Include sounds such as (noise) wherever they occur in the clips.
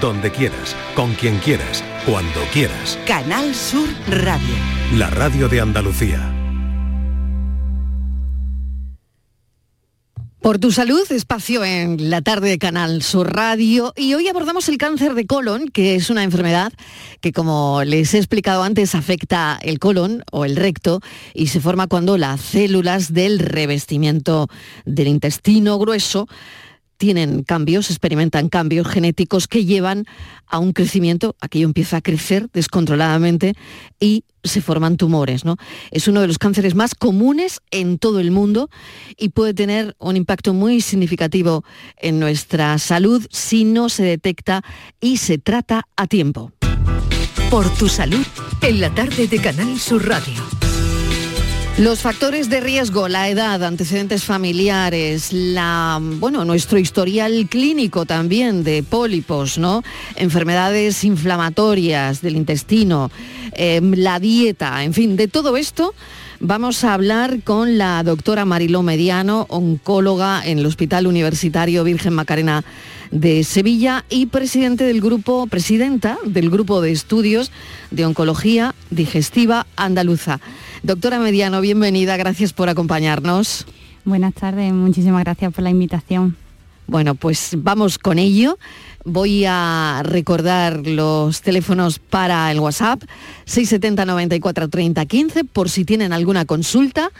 donde quieras, con quien quieras, cuando quieras. Canal Sur Radio. La radio de Andalucía. Por tu salud, espacio en la tarde de Canal Sur Radio y hoy abordamos el cáncer de colon, que es una enfermedad que como les he explicado antes afecta el colon o el recto y se forma cuando las células del revestimiento del intestino grueso tienen cambios, experimentan cambios genéticos que llevan a un crecimiento, aquello empieza a crecer descontroladamente y se forman tumores. ¿no? Es uno de los cánceres más comunes en todo el mundo y puede tener un impacto muy significativo en nuestra salud si no se detecta y se trata a tiempo. Por tu salud, en la tarde de Canal Sur Radio. Los factores de riesgo, la edad, antecedentes familiares, la, bueno, nuestro historial clínico también de pólipos, ¿no? Enfermedades inflamatorias del intestino, em, la dieta, en fin, de todo esto vamos a hablar con la doctora Mariló Mediano, oncóloga en el Hospital Universitario Virgen Macarena de Sevilla y presidente del grupo, presidenta del grupo de estudios de oncología digestiva andaluza. Doctora Mediano, bienvenida, gracias por acompañarnos. Buenas tardes, muchísimas gracias por la invitación. Bueno, pues vamos con ello. Voy a recordar los teléfonos para el WhatsApp, 670 94 30 15, por si tienen alguna consulta,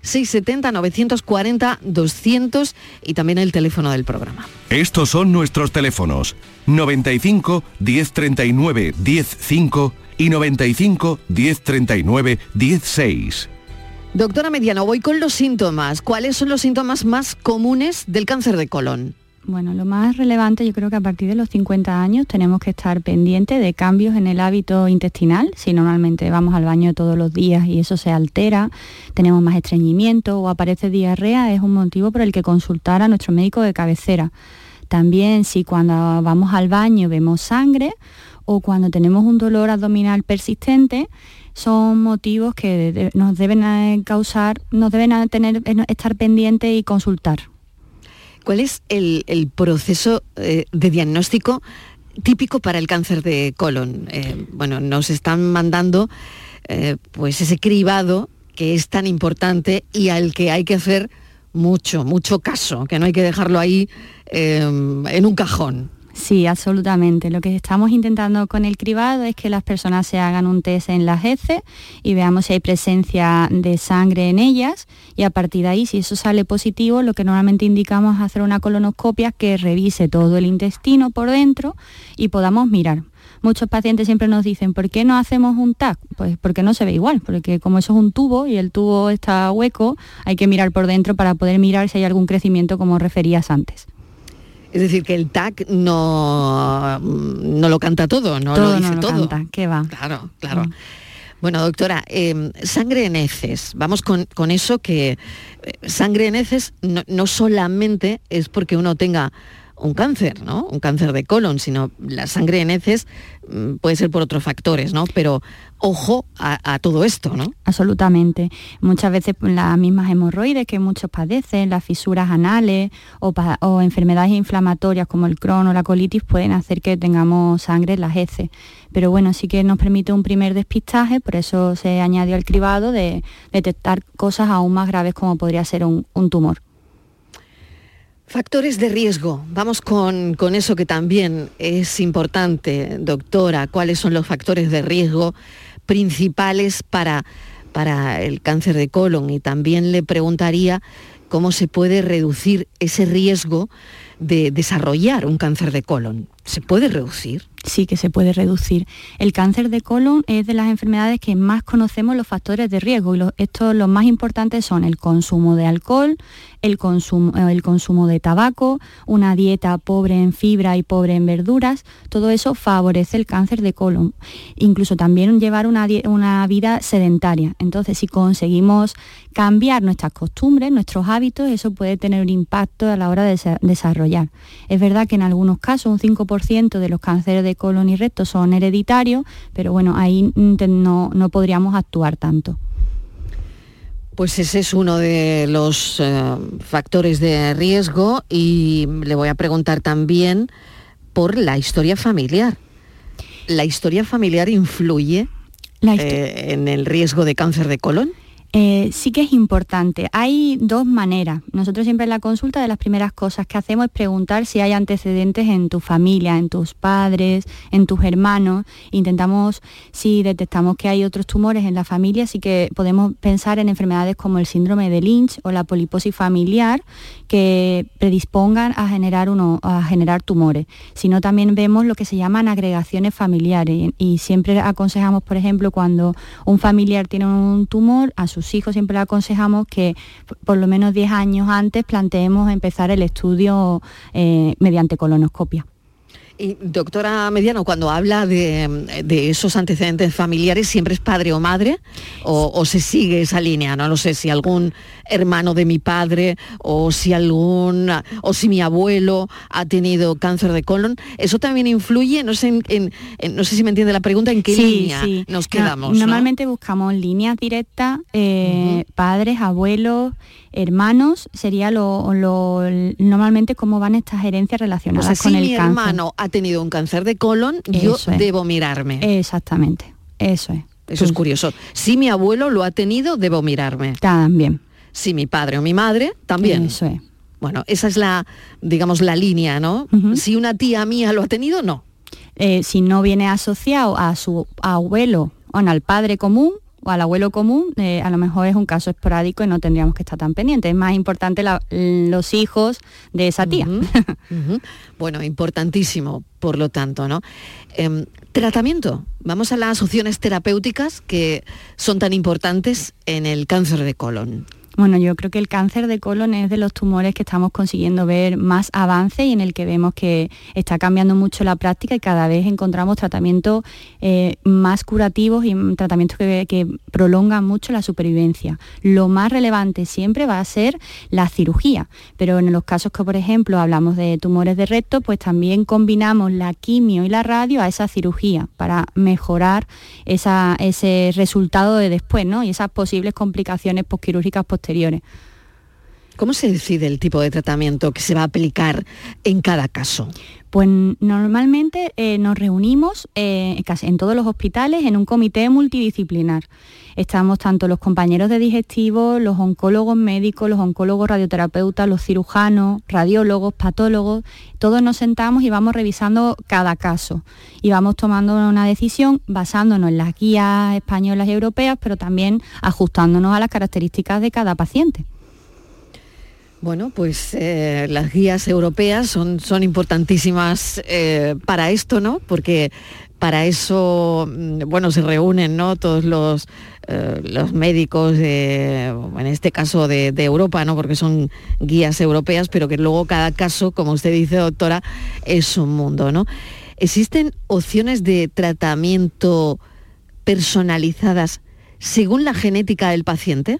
670 940 200 y también el teléfono del programa. Estos son nuestros teléfonos, 95 1039 105 y 95 1039 16. Doctora Mediano, voy con los síntomas. ¿Cuáles son los síntomas más comunes del cáncer de colon? Bueno, lo más relevante yo creo que a partir de los 50 años tenemos que estar pendientes de cambios en el hábito intestinal. Si normalmente vamos al baño todos los días y eso se altera, tenemos más estreñimiento o aparece diarrea, es un motivo por el que consultar a nuestro médico de cabecera. También si cuando vamos al baño vemos sangre o cuando tenemos un dolor abdominal persistente, son motivos que nos deben causar, nos deben tener, eh, estar pendientes y consultar. ¿Cuál es el, proceso eh, de diagnóstico típico para el cáncer de colon? Eh, bueno, nos están mandando pues ese cribado que es tan importante y al que hay que hacer mucho, mucho caso, que no hay que dejarlo ahí en un cajón. Sí, absolutamente. Lo que estamos intentando con el cribado es que las personas se hagan un test en las heces y veamos si hay presencia de sangre en ellas y a partir de ahí, si eso sale positivo, lo que normalmente indicamos es hacer una colonoscopia que revise todo el intestino por dentro y podamos mirar. Muchos pacientes siempre nos dicen, ¿por qué no hacemos un TAC? Pues porque no se ve igual, porque como eso es un tubo y el tubo está hueco, hay que mirar por dentro para poder mirar si hay algún crecimiento como referías antes. Es decir, que el TAC no, no lo canta todo, no lo dice todo. Canta, ¿qué va? Claro, claro. Mm. Bueno, doctora, em, sangre en heces. Vamos con, eso que eh, sangre en heces no, solamente es porque uno tenga un cáncer, ¿no? Un cáncer de colon, sino la sangre en heces mm, puede ser por otros factores, ¿no? Pero ojo a, todo esto, ¿no? Absolutamente. Muchas veces las mismas hemorroides que muchos padecen, las fisuras anales o, enfermedades inflamatorias como el Crohn o la colitis pueden hacer que tengamos sangre en las heces. Pero bueno, sí que nos permite un primer despistaje, por eso se añadió al cribado de detectar cosas aún más graves como podría ser un tumor. Factores de riesgo. Vamos con, eso que también es importante, doctora. ¿Cuáles son los factores de riesgo principales para, para el cáncer de colon? Y también le preguntaría cómo se puede reducir ese riesgo de desarrollar un cáncer de colon. ¿Se puede reducir? Sí que se puede reducir. El cáncer de colon es de las enfermedades que más conocemos los factores de riesgo y estos los más importantes son el consumo de alcohol, el consumo, el consumo de tabaco, una dieta pobre en fibra y pobre en verduras, todo eso favorece el cáncer de colon. Incluso también llevar una, una vida sedentaria. Entonces, si conseguimos cambiar nuestras costumbres, nuestros hábitos, eso puede tener un impacto a la hora de desarrollar. Es verdad que en algunos casos un 5% de los cánceres de colon y recto son hereditarios, pero bueno, ahí no, no podríamos actuar tanto. Pues ese es uno de los eh, factores de riesgo y le voy a preguntar también por la historia familiar. ¿La historia familiar influye eh, en el riesgo de cáncer de colon? Eh, sí que es importante. Hay dos maneras. Nosotros siempre en la consulta de las primeras cosas que hacemos es preguntar si hay antecedentes en tu familia, en tus padres, en tus hermanos. Intentamos, si detectamos que hay otros tumores en la familia, sí que podemos pensar en enfermedades como el síndrome de Lynch o la poliposis familiar que predispongan a generar, uno, a generar tumores. Sino también vemos lo que se llaman agregaciones familiares y siempre aconsejamos, por ejemplo, cuando un familiar tiene un tumor, a su hijos siempre le aconsejamos que por lo menos 10 años antes planteemos empezar el estudio eh, mediante colonoscopia. Y doctora Mediano, cuando habla de, esos antecedentes familiares, ¿siempre es padre o madre? O, se sigue esa línea? No lo sé si algún hermano de mi padre o si algún o si mi abuelo ha tenido cáncer de colon. ¿Eso también influye? No sé, no sé si me entiende la pregunta, ¿en qué línea nos quedamos? normalmente buscamos líneas directas, eh, padres, abuelos, hermanos sería lo, normalmente cómo van estas herencias relacionadas con el cáncer. Si mi hermano ha tenido un cáncer de colon, yo debo mirarme. Exactamente, eso es. Eso es curioso. Si mi abuelo lo ha tenido, debo mirarme. También. Si mi padre o mi madre, también. Eso es. Bueno, esa es la, digamos, la línea, ¿no? Si una tía mía lo ha tenido, no. Eh, si no viene asociado a su abuelo o al padre común, o al abuelo común, eh, a lo mejor es un caso esporádico y no tendríamos que estar tan pendientes. Es más importante los hijos de esa tía. Bueno, importantísimo, por lo tanto, ¿no? Em, tratamiento. Vamos a las opciones terapéuticas que son tan importantes en el cáncer de colon. Bueno, yo creo que el cáncer de colon es de los tumores que estamos consiguiendo ver más avance y en el que vemos que está cambiando mucho la práctica y cada vez encontramos tratamientos eh, más curativos y tratamientos que, prolongan mucho la supervivencia. Lo más relevante siempre va a ser la cirugía, pero en los casos que, por ejemplo, hablamos de tumores de recto, pues también combinamos la quimio y la radio a esa cirugía para mejorar ese resultado de después ¿no? y esas posibles complicaciones posquirúrgicas posteriores posteriores. ¿Cómo se decide el tipo de tratamiento que se va a aplicar en cada caso? Pues normalmente eh, nos reunimos eh, en todos los hospitales en un comité multidisciplinar. Estamos tanto los compañeros de digestivo, los oncólogos médicos, los oncólogos radioterapeutas, los cirujanos, radiólogos, patólogos. Todos nos sentamos y vamos revisando cada caso y vamos tomando una decisión basándonos en las guías españolas y europeas, pero también ajustándonos a las características de cada paciente. Bueno, pues eh, las guías europeas son, son importantísimas eh, para esto, ¿no? Porque para eso, mm, bueno, se reúnen, ¿no? Todos los, eh, los médicos, en este caso de, Europa, ¿no? Porque son guías europeas, pero que luego cada caso, como usted dice, doctora, es un mundo, ¿no? ¿Existen opciones de tratamiento personalizadas según la genética del paciente?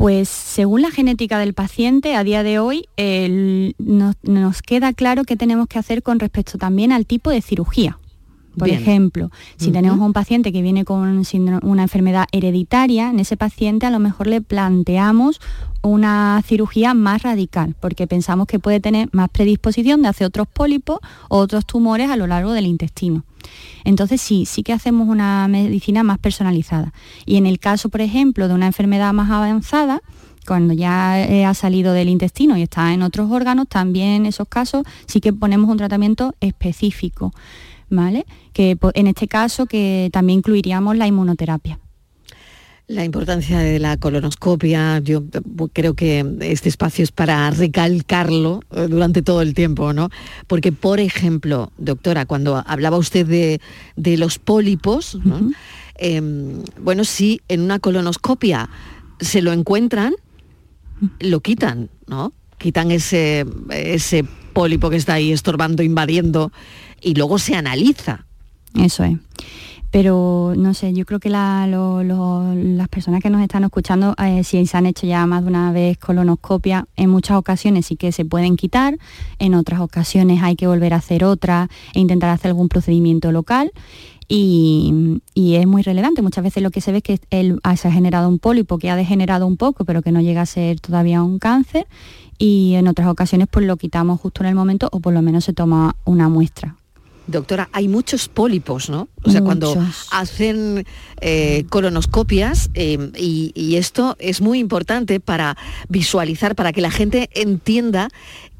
Pues según la genética del paciente, a día de hoy nos, queda claro qué tenemos que hacer con respecto también al tipo de cirugía. Por ejemplo, si tenemos un paciente que viene con una enfermedad hereditaria, en ese paciente a lo mejor le planteamos una cirugía más radical, porque pensamos que puede tener más predisposición de hacer otros pólipos o otros tumores a lo largo del intestino. Entonces sí, sí que hacemos una medicina más personalizada. Y en el caso, por ejemplo, de una enfermedad más avanzada, cuando ya eh, ha salido del intestino y está en otros órganos, también en esos casos sí que ponemos un tratamiento específico, ¿vale? Que en este caso que también incluiríamos la inmunoterapia. La importancia de la colonoscopia, yo creo que este espacio es para recalcarlo eh, durante todo el tiempo, ¿no? Porque, por ejemplo, doctora, cuando hablaba usted de, los pólipos, em, bueno, si en una colonoscopia se lo encuentran, lo quitan, ¿no? Quitan ese, ese pólipo que está ahí estorbando, invadiendo, y luego se analiza. Eso es pero no sé, yo creo que las personas que nos están escuchando, eh, si se han hecho ya más de una vez colonoscopia, en muchas ocasiones sí que se pueden quitar, en otras ocasiones hay que volver a hacer otra e intentar hacer algún procedimiento local y, es muy relevante. Muchas veces lo que se ve es que él, se ha generado un pólipo que ha degenerado un poco, pero que no llega a ser todavía un cáncer y en otras ocasiones pues lo quitamos justo en el momento o por lo menos se toma una muestra. Doctora, hay muchos pólipos, ¿no? O sea, cuando hacen eh, colonoscopias, eh, y, esto es muy importante para visualizar, para que la gente entienda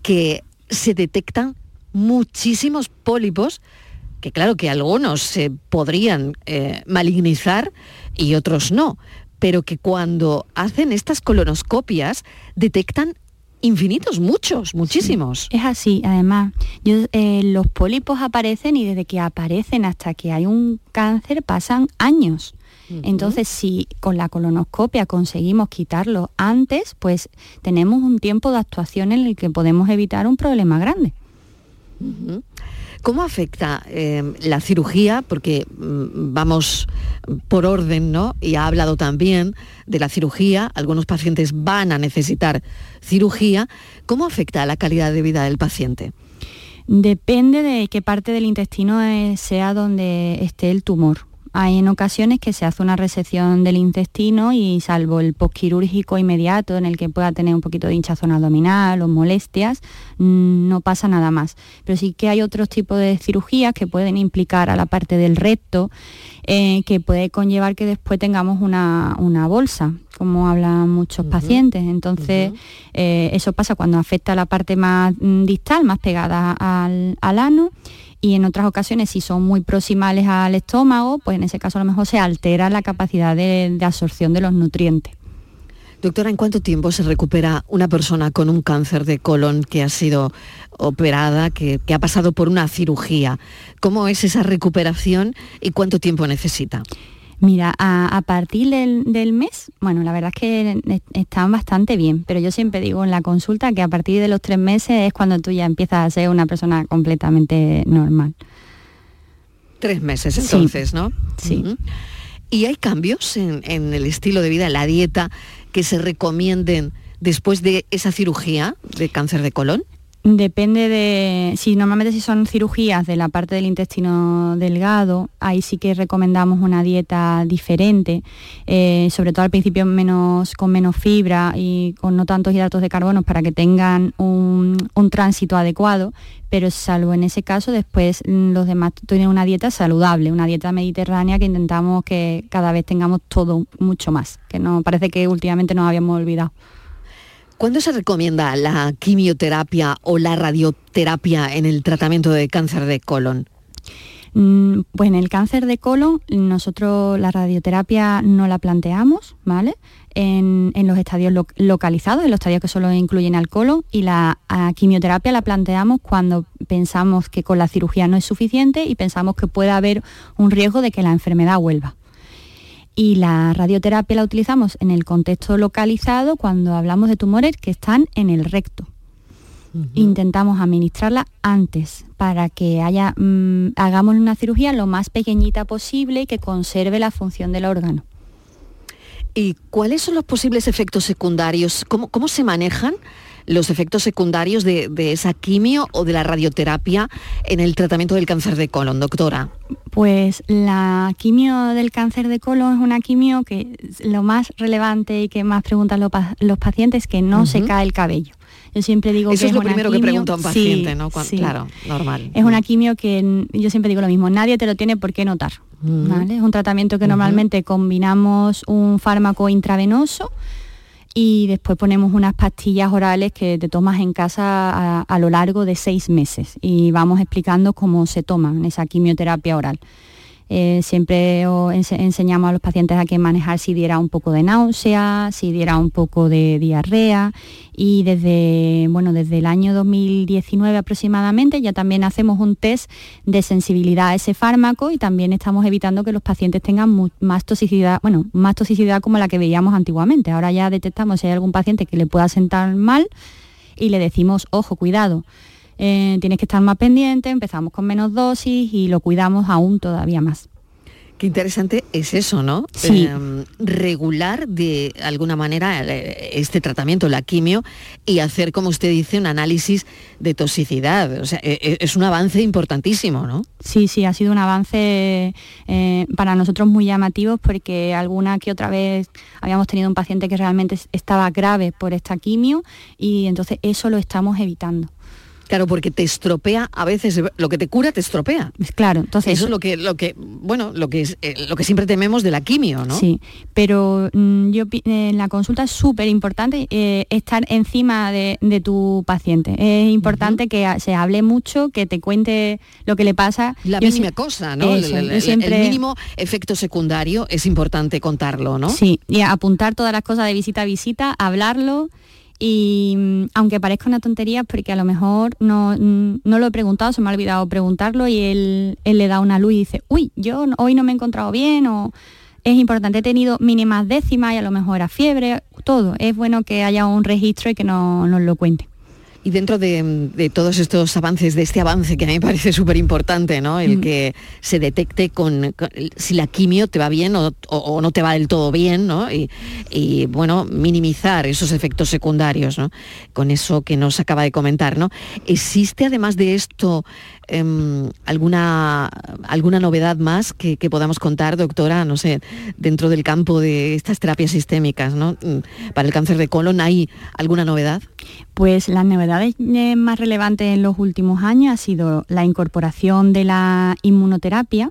que se detectan muchísimos pólipos, que claro que algunos se podrían eh, malignizar y otros no, pero que cuando hacen estas colonoscopias detectan infinitos, muchos, muchísimos. es así, además, eh, los pólipos aparecen y desde que aparecen hasta que hay un cáncer pasan años. Entonces, si con la colonoscopia conseguimos quitarlo antes, pues tenemos un tiempo de actuación en el que podemos evitar un problema grande. ¿Cómo afecta eh, la cirugía? Porque mm, vamos por orden, ¿no? Y ha hablado también de la cirugía. Algunos pacientes van a necesitar cirugía. ¿Cómo afecta la calidad de vida del paciente? Depende de qué parte del intestino eh, sea donde esté el tumor. Hay en ocasiones que se hace una resección del intestino y salvo el postquirúrgico inmediato en el que pueda tener un poquito de hinchazón abdominal o molestias, mm, no pasa nada más. Pero sí que hay otros tipos de cirugías que pueden implicar a la parte del recto, eh, que puede conllevar que después tengamos una, bolsa, como hablan muchos pacientes. Entonces, eh, eso pasa cuando afecta a la parte más mm, distal, más pegada al, al ano y en otras ocasiones si son muy proximales al estómago, pues en ese caso a lo mejor se altera la capacidad de, absorción de los nutrientes. Doctora, ¿en cuánto tiempo se recupera una persona con un cáncer de colon que ha sido operada, que, ha pasado por una cirugía? ¿Cómo es esa recuperación y cuánto tiempo necesita? Mira, a, partir del, mes, bueno, la verdad es que están bastante bien, pero yo siempre digo en la consulta que a partir de los tres meses es cuando tú ya empiezas a ser una persona completamente normal. Tres meses entonces, ¿no? Sí. ¿Y hay cambios en, en el estilo de vida, en la dieta, que se recomienden después de esa cirugía de cáncer de colon? Depende de, si normalmente si son cirugías de la parte del intestino delgado, ahí sí que recomendamos una dieta diferente, eh, sobre todo al principio menos, con menos fibra y con no tantos hidratos de carbono para que tengan un, tránsito adecuado, pero salvo en ese caso después mm, los demás tienen una dieta saludable, una dieta mediterránea que intentamos que cada vez tengamos todo mucho más, que no parece que últimamente nos habíamos olvidado. ¿Cuándo se recomienda la quimioterapia o la radioterapia en el tratamiento de cáncer de colon? Mm, pues en el cáncer de colon nosotros la radioterapia no la planteamos, ¿vale? En, los estadios localizados, en los estadios que solo incluyen al colon, y la quimioterapia la planteamos cuando pensamos que con la cirugía no es suficiente y pensamos que puede haber un riesgo de que la enfermedad vuelva. Y la radioterapia la utilizamos en el contexto localizado cuando hablamos de tumores que están en el recto. Intentamos administrarla antes para que haya, mm, hagamos una cirugía lo más pequeñita posible y que conserve la función del órgano. ¿Y cuáles son los posibles efectos secundarios? ¿Cómo, cómo se manejan los efectos secundarios de, esa quimio o de la radioterapia en el tratamiento del cáncer de colon, doctora? Pues la quimio del cáncer de colon es una quimio que lo más relevante y que más preguntan los, pacientes es que no se cae el cabello. Yo siempre digo Eso que es, lo primero que pregunta un paciente, ¿no? Claro, normal. Es una quimio que yo siempre digo lo mismo, nadie te lo tiene por qué notar. Es un tratamiento que normalmente combinamos un fármaco intravenoso y después ponemos unas pastillas orales que te tomas en casa a, lo largo de seis meses y vamos explicando cómo se toma esa quimioterapia oral. Eh, siempre enseñamos a los pacientes a que manejar si diera un poco de náusea, si diera un poco de diarrea y desde, bueno, desde el año 2019 aproximadamente ya también hacemos un test de sensibilidad a ese fármaco y también estamos evitando que los pacientes tengan más toxicidad, bueno, más toxicidad como la que veíamos antiguamente. Ahora ya detectamos si hay algún paciente que le pueda sentar mal y le decimos, ojo, cuidado, eh, tienes que estar más pendiente, empezamos con menos dosis y lo cuidamos aún todavía más. Qué interesante es eso, ¿no? Sí. Em, regular de alguna manera eh, este tratamiento, la quimio, y hacer, como usted dice, un análisis de toxicidad. O sea, e- e- es un avance importantísimo, ¿no? Sí, sí, ha sido un avance eh, para nosotros muy llamativo porque alguna que otra vez habíamos tenido un paciente que realmente es- estaba grave por esta quimio y entonces eso lo estamos evitando. Claro, porque te estropea, a veces lo que te cura te estropea. Es Claro, entonces Eso es lo que, lo que, bueno, lo que es, eh, lo que siempre tememos de la quimio, ¿no? Sí, pero mm, yo en la consulta es súper importante eh, estar encima de, de tu paciente. Es importante que a- se hable mucho, que te cuente lo que le pasa. La Yo mínima si- cosa, ¿no? Eso, el, el- yo el- siempre- el mínimo efecto secundario es importante contarlo, ¿no? Sí, y apuntar todas las cosas de visita a visita, hablarlo y mm, aunque parezca una tontería, porque a lo mejor no, mm, no lo he preguntado, se me ha olvidado preguntarlo y él, él le da una luz y dice, uy, yo hoy no me he encontrado bien o es importante, he tenido mínimas décimas y a lo mejor era fiebre, todo. Es bueno que haya un registro y que no- nos lo cuente. Y dentro de, de todos estos avances, de este avance que a mí me parece súper importante, ¿no? El Mm. que se detecte con, si la quimio te va bien o, o- o no te va del todo bien, ¿no? Y, y, bueno, minimizar esos efectos secundarios, ¿no? Con eso que nos acaba de comentar, ¿no? ¿Existe además de esto em, alguna, alguna novedad más que, que podamos contar, doctora, no sé, dentro del campo de estas terapias sistémicas, ¿no? Mm, Para el cáncer de colon, ¿hay alguna novedad? Pues las novedades eh, más relevantes en los últimos años ha sido la incorporación de la inmunoterapia,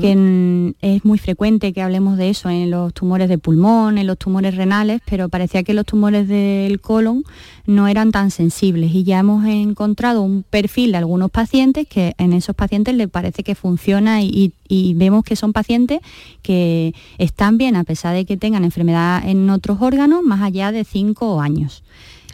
que es muy frecuente que hablemos de eso en los tumores de pulmón, en los tumores renales, pero parecía que los tumores del colon no eran tan sensibles y ya hemos encontrado un perfil de algunos pacientes que en esos pacientes les parece que funciona y, y- y vemos que son pacientes que están bien a pesar de que tengan enfermedad en otros órganos más allá de cinco años.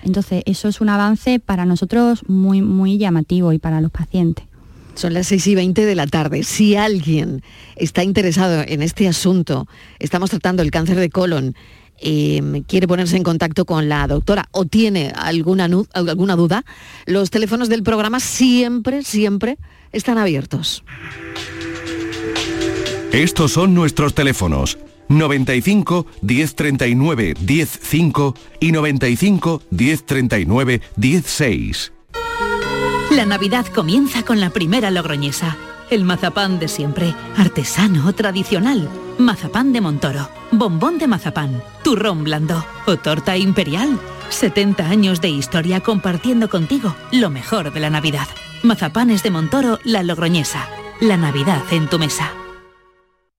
Entonces, eso es un avance para nosotros muy, muy llamativo y para los pacientes. Son las 6 y 20 de la tarde. Si alguien está interesado en este asunto, estamos tratando el cáncer de colon, eh, quiere ponerse en contacto con la doctora o tiene alguna, alguna duda, los teléfonos del programa siempre, siempre están abiertos. Estos son nuestros teléfonos 95 1039 105 y 95 1039 16. La Navidad comienza con la primera logroñesa. El mazapán de siempre, artesano, tradicional. Mazapán de Montoro, bombón de mazapán, turrón blando o torta imperial. 70 años de historia compartiendo contigo lo mejor de la Navidad. Mazapanes de Montoro, la logroñesa. La Navidad en tu mesa.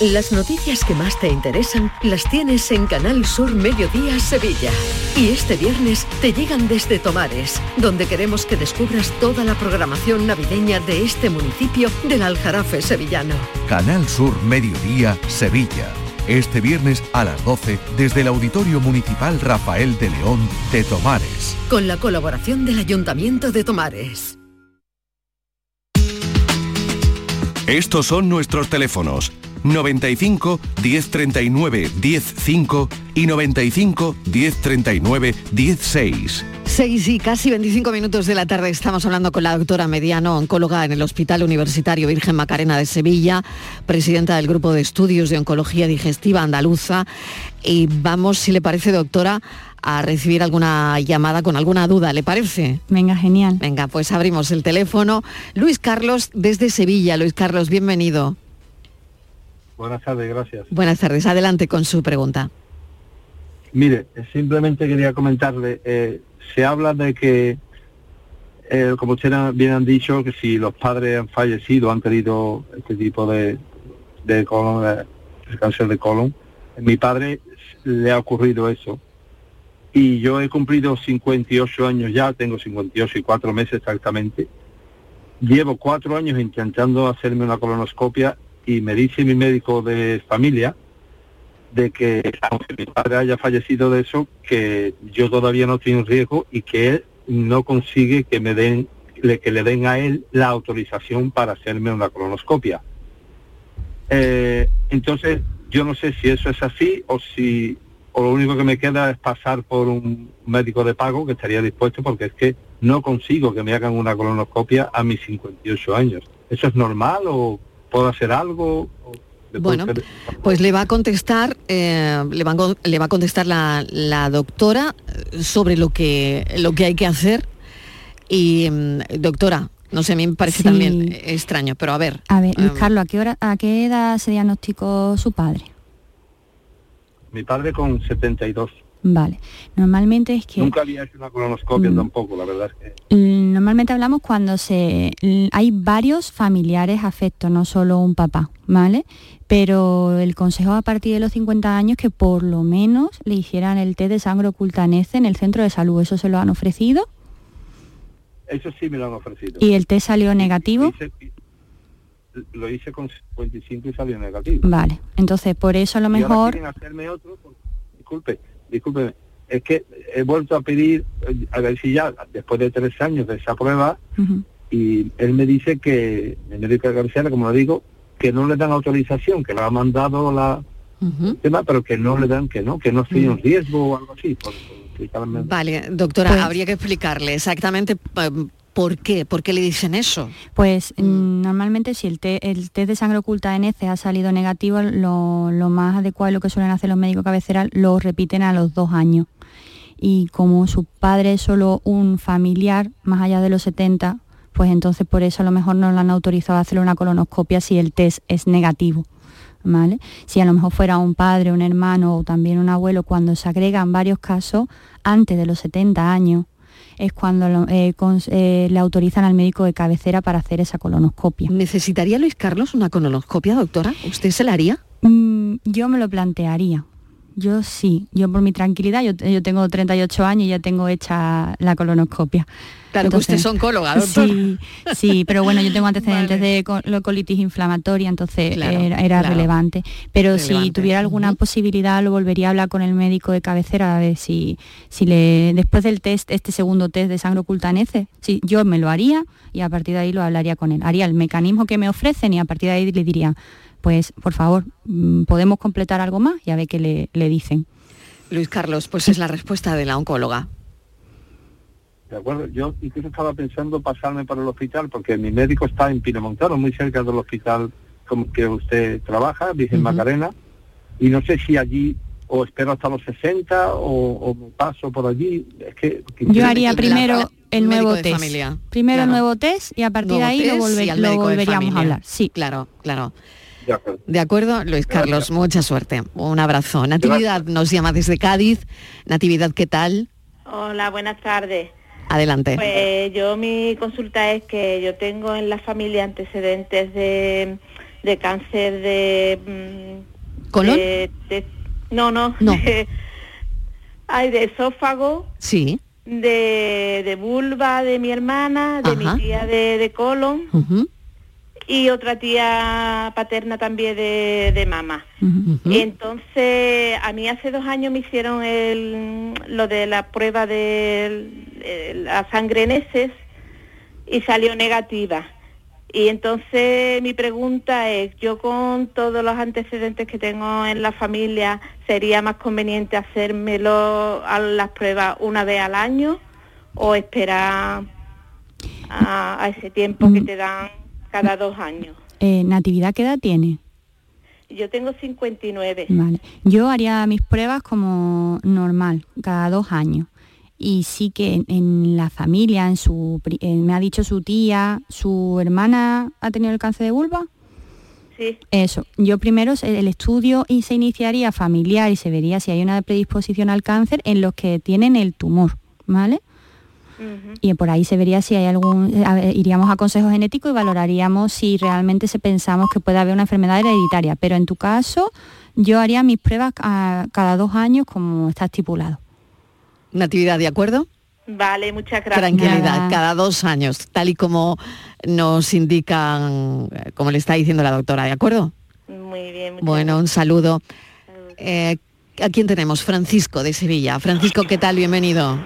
Las noticias que más te interesan las tienes en Canal Sur Mediodía Sevilla. Y este viernes te llegan desde Tomares, donde queremos que descubras toda la programación navideña de este municipio del Aljarafe sevillano. Canal Sur Mediodía Sevilla. Este viernes a las 12 desde el Auditorio Municipal Rafael de León de Tomares. Con la colaboración del Ayuntamiento de Tomares. Estos son nuestros teléfonos 95 1039 105 y 95 1039 16. 6 y casi 25 minutos de la tarde estamos hablando con la doctora Mediano, oncóloga en el Hospital Universitario Virgen Macarena de Sevilla, presidenta del Grupo de Estudios de Oncología Digestiva Andaluza. Y vamos, si le parece, doctora, a recibir alguna llamada con alguna duda, ¿le parece? Venga, genial. Venga, pues abrimos el teléfono. Luis Carlos desde Sevilla. Luis Carlos, bienvenido. Buenas tardes, gracias. Buenas tardes, adelante con su pregunta. Mire, simplemente quería comentarle, eh, se habla de que, eh, como ustedes bien han dicho, que si los padres han fallecido, han tenido este tipo de, de colon, de, de cáncer de colon, mi padre le ha ocurrido eso. Y yo he cumplido 58 años ya, tengo 58 y 4 meses exactamente. Llevo cuatro años intentando hacerme una colonoscopia y me dice mi médico de familia de que aunque mi padre haya fallecido de eso, que yo todavía no tengo riesgo y que él no consigue que me den que le den a él la autorización para hacerme una colonoscopia. Eh, entonces, yo no sé si eso es así o si lo único que me queda es pasar por un médico de pago que estaría dispuesto porque es que no consigo que me hagan una colonoscopia a mis 58 años. ¿Eso es normal o puedo hacer algo? Bueno, pues le va a contestar, eh, le, va le va a contestar la, la, doctora sobre lo que, lo que hay que hacer. Y mm, doctora, no sé, a mí me parece sí. también extraño, pero a ver. A ver, Luis um, Carlos, ¿a qué, hora, ¿a qué edad se diagnosticó su padre? Mi padre con 72. Vale. Normalmente es que... Nunca había hecho una colonoscopia mm. tampoco, la verdad es que... Normalmente hablamos cuando se hay varios familiares afectos, no solo un papá, ¿vale? Pero el consejo a partir de los 50 años que por lo menos le hicieran el test de sangre oculta en el centro de salud. ¿Eso se lo han ofrecido? Eso sí me lo han ofrecido. ¿Y el test salió negativo? Lo hice, lo hice con 55 y salió negativo. Vale, entonces por eso a lo y mejor... Ahora hacerme otro, disculpe, discúlpeme, es que he vuelto a pedir, a ver si ya, después de tres años de esa prueba, uh -huh. y él me dice que, el médico de cabecera, como lo digo, que no le dan autorización, que lo ha mandado la uh -huh. tema, pero que no le dan, que no, que no estoy en riesgo o algo así. Por, por vale, doctora, pues, habría que explicarle exactamente ¿Por qué? ¿Por qué le dicen eso? Pues mm. normalmente si el, te, el, test de sangre oculta en ha salido negativo, lo, lo, más adecuado, lo que suelen hacer los médicos cabecera, lo repiten a los dos años. Y como su padre es solo un familiar, más allá de los 70, pues entonces por eso a lo mejor no le han autorizado a hacer una colonoscopia si el test es negativo. ¿Vale? Si a lo mejor fuera un padre, un hermano o también un abuelo, cuando se agregan varios casos antes de los 70 años, es cuando lo, eh, con, eh, le autorizan al médico de cabecera para hacer esa colonoscopia. ¿Necesitaría Luis Carlos una colonoscopia, doctora? ¿Usted se la haría? Mm, yo me lo plantearía. Yo sí, yo por mi tranquilidad, yo, yo, tengo 38 años y ya tengo hecha la colonoscopia. Claro entonces, que usted es oncóloga, doctor. Sí, sí, pero bueno, yo tengo antecedentes vale. de colitis inflamatoria, entonces claro, era, era claro. relevante. Pero relevante. si tuviera alguna uh -huh. posibilidad, lo volvería a hablar con el médico de cabecera a ver si, si le, después del test, este segundo test de sangre oculta NECE, si yo me lo haría y a partir de ahí lo hablaría con él. Haría el mecanismo que me ofrecen y a partir de ahí le diría, pues por favor, mm, podemos completar algo más y a ver qué le, le dicen. Luis Carlos, pues es la respuesta de la oncóloga. De acuerdo, yo incluso estaba pensando pasarme para el hospital porque mi médico está en Pinamontano, muy cerca del hospital que usted trabaja, Virgen uh -huh. Macarena, y no sé si allí o espero hasta los 60 o, o me paso por allí. Es que, yo haría primero, el nuevo test. familia, Primero claro. el nuevo test y a partir Nuevo de ahí lo, volver- lo volveríamos a hablar. Sí, claro, claro. De acuerdo, Luis Carlos, mucha suerte. Un abrazo. Natividad nos llama desde Cádiz. Natividad, ¿qué tal? Hola, buenas tardes. Adelante. Pues yo mi consulta es que yo tengo en la familia antecedentes de, de cáncer de... mm, ¿Colon? de- de- no, no. No. de- ay, de esófago, Sí. de, de vulva de mi hermana, de Ajá. mi tía de, de colon y otra tía paterna también de, de. Y entonces, a mí hace dos años me hicieron el, lo de la prueba de la sangre en heces y salió negativa. Y entonces mi pregunta es, yo con todos los antecedentes que tengo en la familia, ¿sería más conveniente hacérmelo a las pruebas una vez al año o esperar a, a ese tiempo que te dan cada dos años? Eh, Natividad, ¿qué edad tiene? Yo tengo 59. Vale. Yo haría mis pruebas como normal, cada dos años. Y sí que en, en la familia, en su, pri- eh, me ha dicho su tía, su hermana ha tenido el cáncer de vulva. Sí. Eso. Yo primero el estudio y se iniciaría familiar y se vería si hay una predisposición al cáncer en los que tienen el tumor, ¿vale? Y por ahí se vería si hay algún, a ver, iríamos a consejo genético y valoraríamos si realmente se pensamos que puede haber una enfermedad hereditaria. Pero en tu caso, yo haría mis pruebas a- cada dos años como está estipulado. Natividad, ¿de acuerdo? Vale, muchas gracias. Tranquilidad, cada dos años, tal y como nos indican, eh, como le está diciendo la doctora, ¿de acuerdo? Muy bien, muchas Bueno, un saludo. Eh, ¿A quién tenemos? Francisco de Sevilla. Francisco, ¿qué tal? Bienvenido.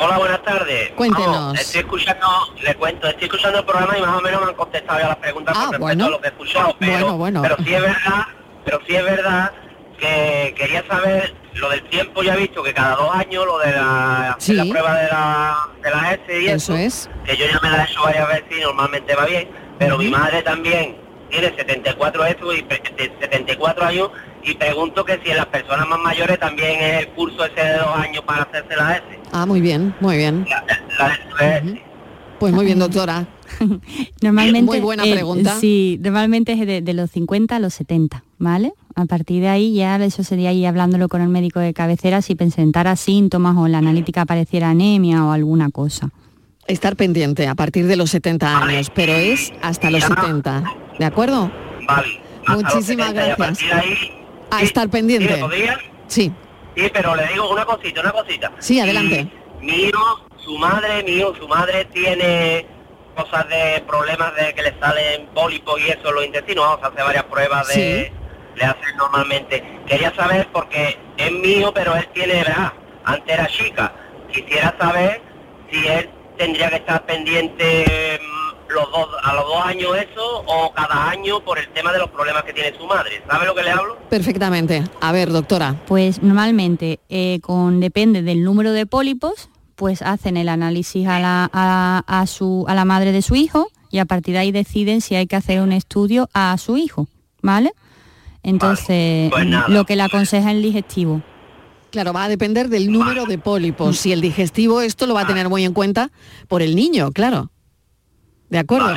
Hola, buenas tardes. Cuéntenos. Vamos, estoy escuchando, le cuento, estoy escuchando el programa y más o menos me han contestado ya las preguntas con respecto Ah, a lo que he escuchado. Pero, Bueno, bueno. pero sí es verdad, pero sí es verdad que quería saber lo del tiempo, ya he visto que cada dos años lo de la, Sí. la prueba de la, de la S y Eso eso, es. que yo ya me la he hecho varias veces y normalmente va bien, pero mi madre también tiene 74 eso y pre- de 74 años y pregunto que si en las personas más mayores también es el curso ese de dos años para hacerse la S. Ah, muy bien, muy bien. La S. Pues muy bien, doctora. (laughs) Normalmente, Muy buena eh, pregunta. sí, normalmente es de, de los 50 a los 70, ¿vale? A partir de ahí ya eso sería ir hablándolo con el médico de cabecera si presentara síntomas o en la analítica apareciera anemia o alguna cosa. Estar pendiente a partir de los 70 años, pero es hasta los 70. ¿De acuerdo? Vale. Muchísimas 70 y a gracias. ahí, A estar pendiente. ¿sí, ¿me podría? Sí, Sí, pero le digo una cosita, una cosita. sí, adelante. Mi hijo, su madre, mi hijo, su madre tiene cosas de problemas de que le salen pólipos y eso en los intestinos. Vamos a hacer varias pruebas de... Le hacen normalmente. Quería saber porque es mío, pero él tiene, ¿verdad? Antes era chica. Quisiera saber si él tendría que estar pendiente mm, los dos, a los dos años eso o cada año por el tema de los problemas que tiene su madre. ¿Sabe lo que le hablo? Perfectamente. A ver, doctora. Pues normalmente, eh, con depende del número de pólipos, pues hacen el análisis a la, a, a su, a la madre de su hijo y a partir de ahí deciden si hay que hacer un estudio a su hijo, ¿vale? Entonces, Pues lo que le aconseja el digestivo. Claro, va a depender del número de pólipos. Si el digestivo esto lo va a tener muy en cuenta por el niño, claro. ¿De acuerdo?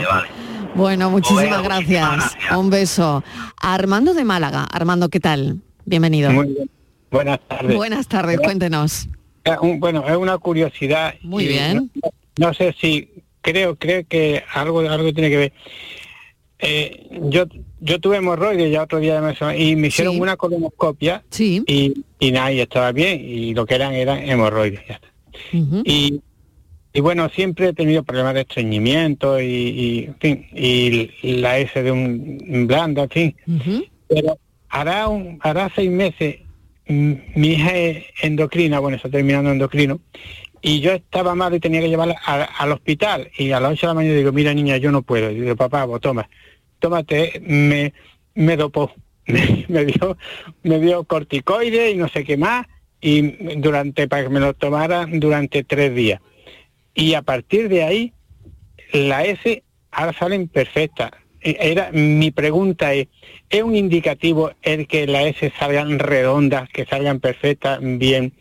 Bueno, muchísimas gracias. Un beso. Armando de Málaga. Armando, ¿qué tal? Bienvenido. Muy bien. Buenas tardes. Buenas tardes, cuéntenos. Bueno, es una curiosidad. Muy bien. No, no sé si creo, creo que algo, algo tiene que ver. Eh, yo, yo tuve hemorroides ya otro día sonó, y me hicieron una colonoscopia y, y nada, y estaba bien, y lo que eran eran hemorroides. y, y bueno, siempre he tenido problemas de estreñimiento y, y, en fin, y la S de un blanda, en fin. Pero hará, un, hará seis meses, mm, mi hija es endocrina, bueno, está terminando endocrino, y yo estaba mal y tenía que llevarla a- al hospital. Y a las 8 de la mañana digo, mira niña, yo no puedo. Y digo, papá, pues toma, tómate, me, me dopó. (laughs) Me, me dio, me dio corticoides y no sé qué más, y durante, para que me lo tomara durante tres días. Y a partir de ahí, la S ahora salen perfectas. Eh, Era, mi pregunta es, ¿es un indicativo el que las S salgan redondas, que salgan perfectas, bien?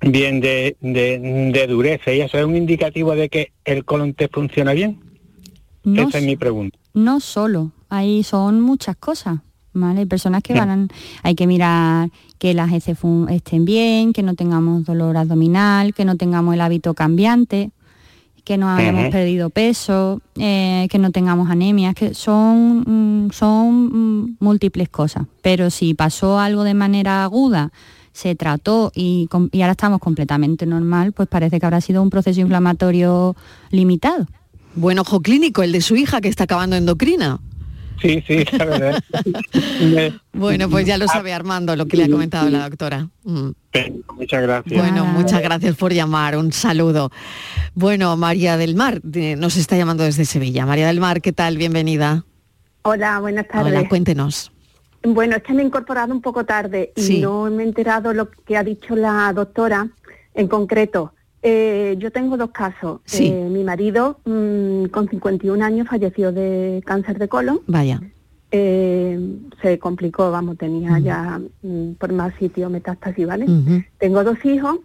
bien de, de, dureza y eso es un indicativo de que el colon te funciona bien. Esa es mi pregunta. No solo, ahí son muchas cosas. ¿Vale? Hay personas que van, hay que mirar que las heces estén bien, que no tengamos dolor abdominal, que no tengamos el hábito cambiante, que no hayamos perdido peso, eh, que no tengamos anemia, que son, mm, son mm, múltiples cosas. Pero si pasó algo de manera aguda, se trató y, ahora estamos completamente normal, pues parece que habrá sido un proceso inflamatorio limitado. Buen ojo clínico, el de su hija que está acabando endocrina. Sí, sí, la verdad. bueno, pues ya lo sabe Armando lo que le ha comentado la doctora. Mm. Muchas gracias. Bueno, muchas gracias por llamar, un saludo. Bueno, María del Mar nos está llamando desde Sevilla. María del Mar, ¿qué tal? Bienvenida. Hola, buenas tardes. Hola, cuéntenos. Bueno, es que me he incorporado un poco tarde y no me he enterado lo que ha dicho la doctora en concreto. Eh, yo tengo dos casos. Eh, mi marido, mm, con 51 años, falleció de cáncer de colon. Vaya. Eh, se complicó, vamos, tenía ya mm, por más sitio metástasis, ¿vale? Tengo dos hijos.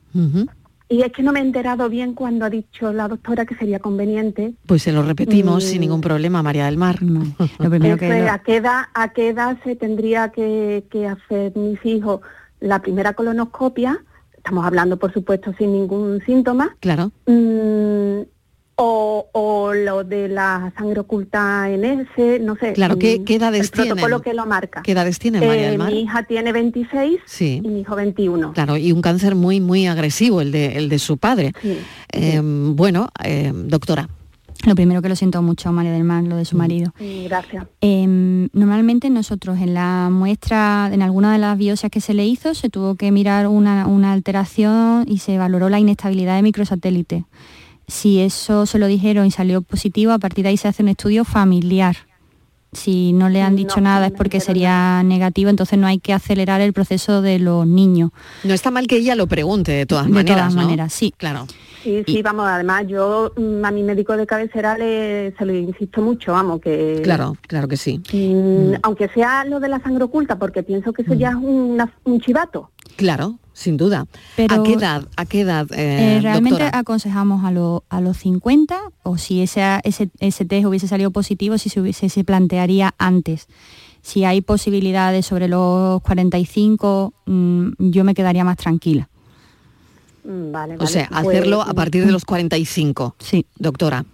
Y es que no me he enterado bien cuando ha dicho la doctora que sería conveniente. Pues se lo repetimos sin ningún problema, María del Mar. Lo primero que ¿a, qué edad, ¿A qué edad se tendría que, hacer mis hijos la primera colonoscopia? Estamos hablando, por supuesto, sin ningún síntoma. Claro. Mm, o, lo de la sangre oculta en ese, no sé. Claro, ¿qué, qué edades el protocolo que lo marca. ¿Qué edades tiene María eh, Mi hija tiene 26 y mi hijo 21. Claro, y un cáncer muy, muy agresivo, el de, el de su padre. Em, bueno, em, doctora. Lo primero que lo siento mucho, María del Mar, lo de su mm. marido. gracias. Em, normalmente nosotros en la muestra, en alguna de las biopsias que se le hizo, se tuvo que mirar una, una alteración y se valoró la inestabilidad de microsatélite. Si eso se lo dijeron y salió positivo, a partir de ahí se hace un estudio familiar. Si no le han dicho nada es porque sería negativo, entonces no hay que acelerar el proceso de los niños. No está mal que ella lo pregunte de todas maneras. De todas maneras, sí. Claro. Sí, sí, vamos, además yo mm, a mi médico de cabecera le, se lo insisto mucho, vamos, que... Claro, claro que sí. Mm, aunque sea lo de la sangre oculta, porque pienso que eso ya es un chivato. Claro, sin duda. Pero, ¿A qué edad? ¿A qué edad eh, eh, realmente aconsejamos a, a, los 50 o si ese, ese, ese test hubiese salido positivo, si se, hubiese, se plantearía antes. Si hay posibilidades sobre los 45, mm, yo me quedaría más tranquila. Mm, vale, o sea, hacerlo a partir de los 45. Sí. Doctora.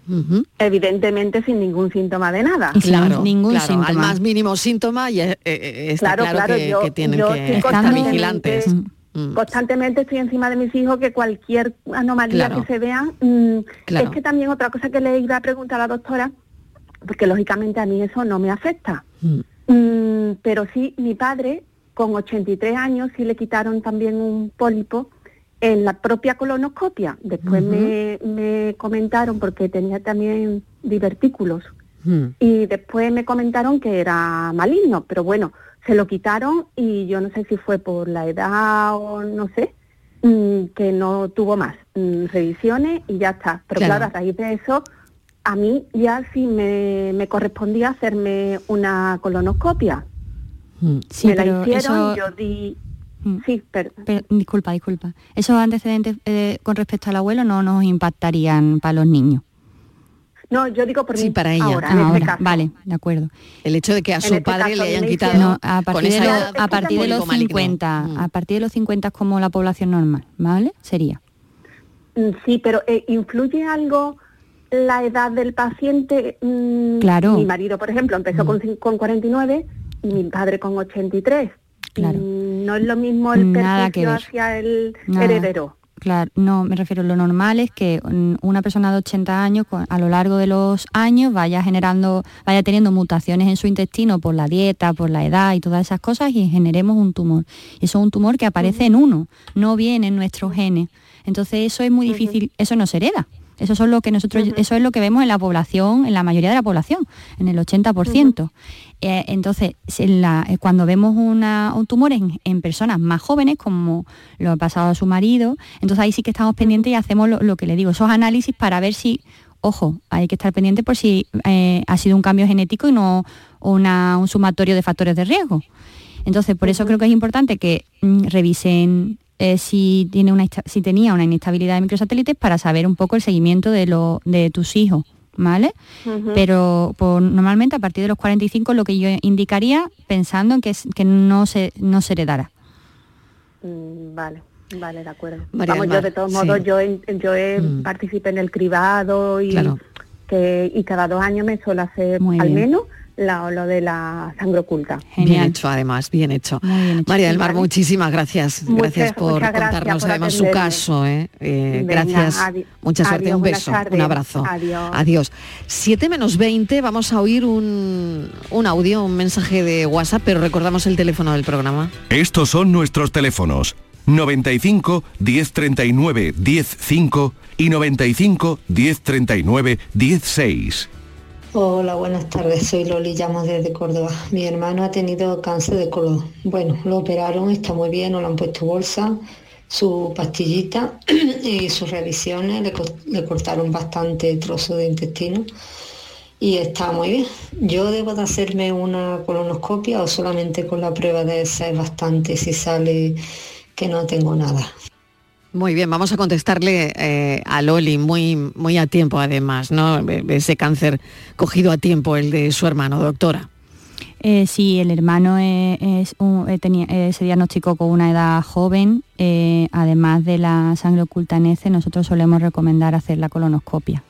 Evidentemente sin ningún síntoma de nada. Claro, ningún síntoma. Al más mínimo síntoma y eh, está claro, que, tienen que estar vigilantes. Mm. Constantemente estoy encima de mis hijos que cualquier anomalía que se vea. Mm, es que también otra cosa que le iba a preguntar a la doctora, porque lógicamente a mí eso no me afecta. Mm. pero sí, mi padre, con 83 años, sí le quitaron también un pólipo en la propia colonoscopia. Después me, comentaron, porque tenía también divertículos, y después me comentaron que era maligno, pero bueno, se lo quitaron y yo no sé si fue por la edad o no sé, mm, que no tuvo más mm, revisiones y ya está. Pero claro. a raíz de eso, a mí ya sí me, correspondía hacerme una colonoscopia. Mm. Sí, me la hicieron, yo di... Sí, pero, disculpa, disculpa. ¿Esos antecedentes eh, con respecto al abuelo no nos impactarían para los niños? No, yo digo por sí, para ella. Ahora, en este caso. Vale, de acuerdo. El hecho de que a su este padre le hayan quitado a partir, de, a partir de los 50, mm. a partir de los 50 es como la población normal, ¿vale? Sería. Mm, sí, pero eh, influye algo la edad del paciente. Mm, claro. Mi marido, por ejemplo, empezó con, con 49 y mi padre con 83. Claro. no es lo mismo el perjuicio hacia el heredero. Claro, no, me refiero, lo normal es que una persona de 80 años a lo largo de los años vaya generando, vaya teniendo mutaciones en su intestino por la dieta, por la edad y todas esas cosas y generemos un tumor. Eso es un tumor que aparece en uno, no viene en nuestros genes. Entonces eso es muy difícil, eso no se hereda. Eso, son lo que nosotros, eso es lo que vemos en la población, en la mayoría de la población, en el 80%. Eh, entonces, eh, cuando vemos un tumor en, personas más jóvenes, como lo ha pasado a su marido, entonces ahí sí que estamos pendientes y hacemos lo, que le digo, esos análisis para ver si, ojo, hay que estar pendiente por si eh, ha sido un cambio genético y no un sumatorio de factores de riesgo. Entonces, por eso creo que es importante que mm, revisen eh, si, tiene una, si tenía una inestabilidad de microsatélites para saber un poco el seguimiento de, lo, de tus hijos. ¿Vale? Pero normalmente a partir de los 45 lo que yo indicaría pensando en que, que no, se, no se heredara. Mm, vale. Vale, de acuerdo. Vamos, yo de todos modos, yo, yo mm. participé en el cribado y, que, y cada dos años me suelo hacer al menos la, lo de la sangre oculta. Bien hecho, además, bien hecho. María del Mar, muchísimas gracias. gracias por contarnos además su caso. ¿eh? Eh, gracias. Mucha suerte. un beso, un abrazo. Adiós. Adiós. 7 menos 20, vamos a oír un, un audio, un mensaje de WhatsApp, pero recordamos el teléfono del programa. Estos son nuestros teléfonos. 95 1039 105 y 95 1039 16. Hola, buenas tardes. Soy Loli, llamo desde Córdoba. Mi hermano ha tenido cáncer de colon. Bueno, lo operaron, está muy bien, no le han puesto bolsa, su pastillita (clears throat) y sus revisiones, le, cortaron bastante trozo de intestino y está muy bien. Yo debo de hacerme una colonoscopia o solamente con la prueba de esa es bastante si sale que no tengo nada. Muy bien, vamos a contestarle eh, a Loli muy, muy a tiempo además, ¿no? Ese cáncer cogido a tiempo, el de su hermano, doctora. Eh, sí, el hermano es, eh, tenía, se diagnosticó con una edad joven, además de la sangre oculta en ese, nosotros solemos recomendar hacer la colonoscopia.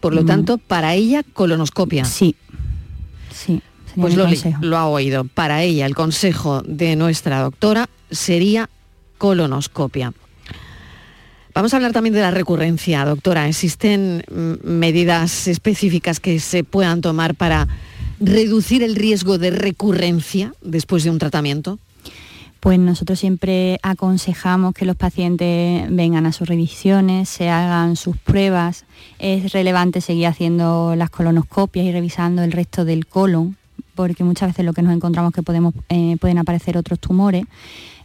Por lo tanto, para ella, colonoscopia. Sí, sí. Pues Loli lo ha oído. Para ella, el consejo de nuestra doctora sería colonoscopia. Vamos a hablar también de la recurrencia, doctora. ¿Existen mm, medidas específicas que se puedan tomar para reducir el riesgo de recurrencia después de un tratamiento? Pues nosotros siempre aconsejamos que los pacientes vengan a sus revisiones, se hagan sus pruebas. Es relevante seguir haciendo las colonoscopias y revisando el resto del colon, porque muchas veces lo que nos encontramos es que podemos, eh, pueden aparecer otros tumores.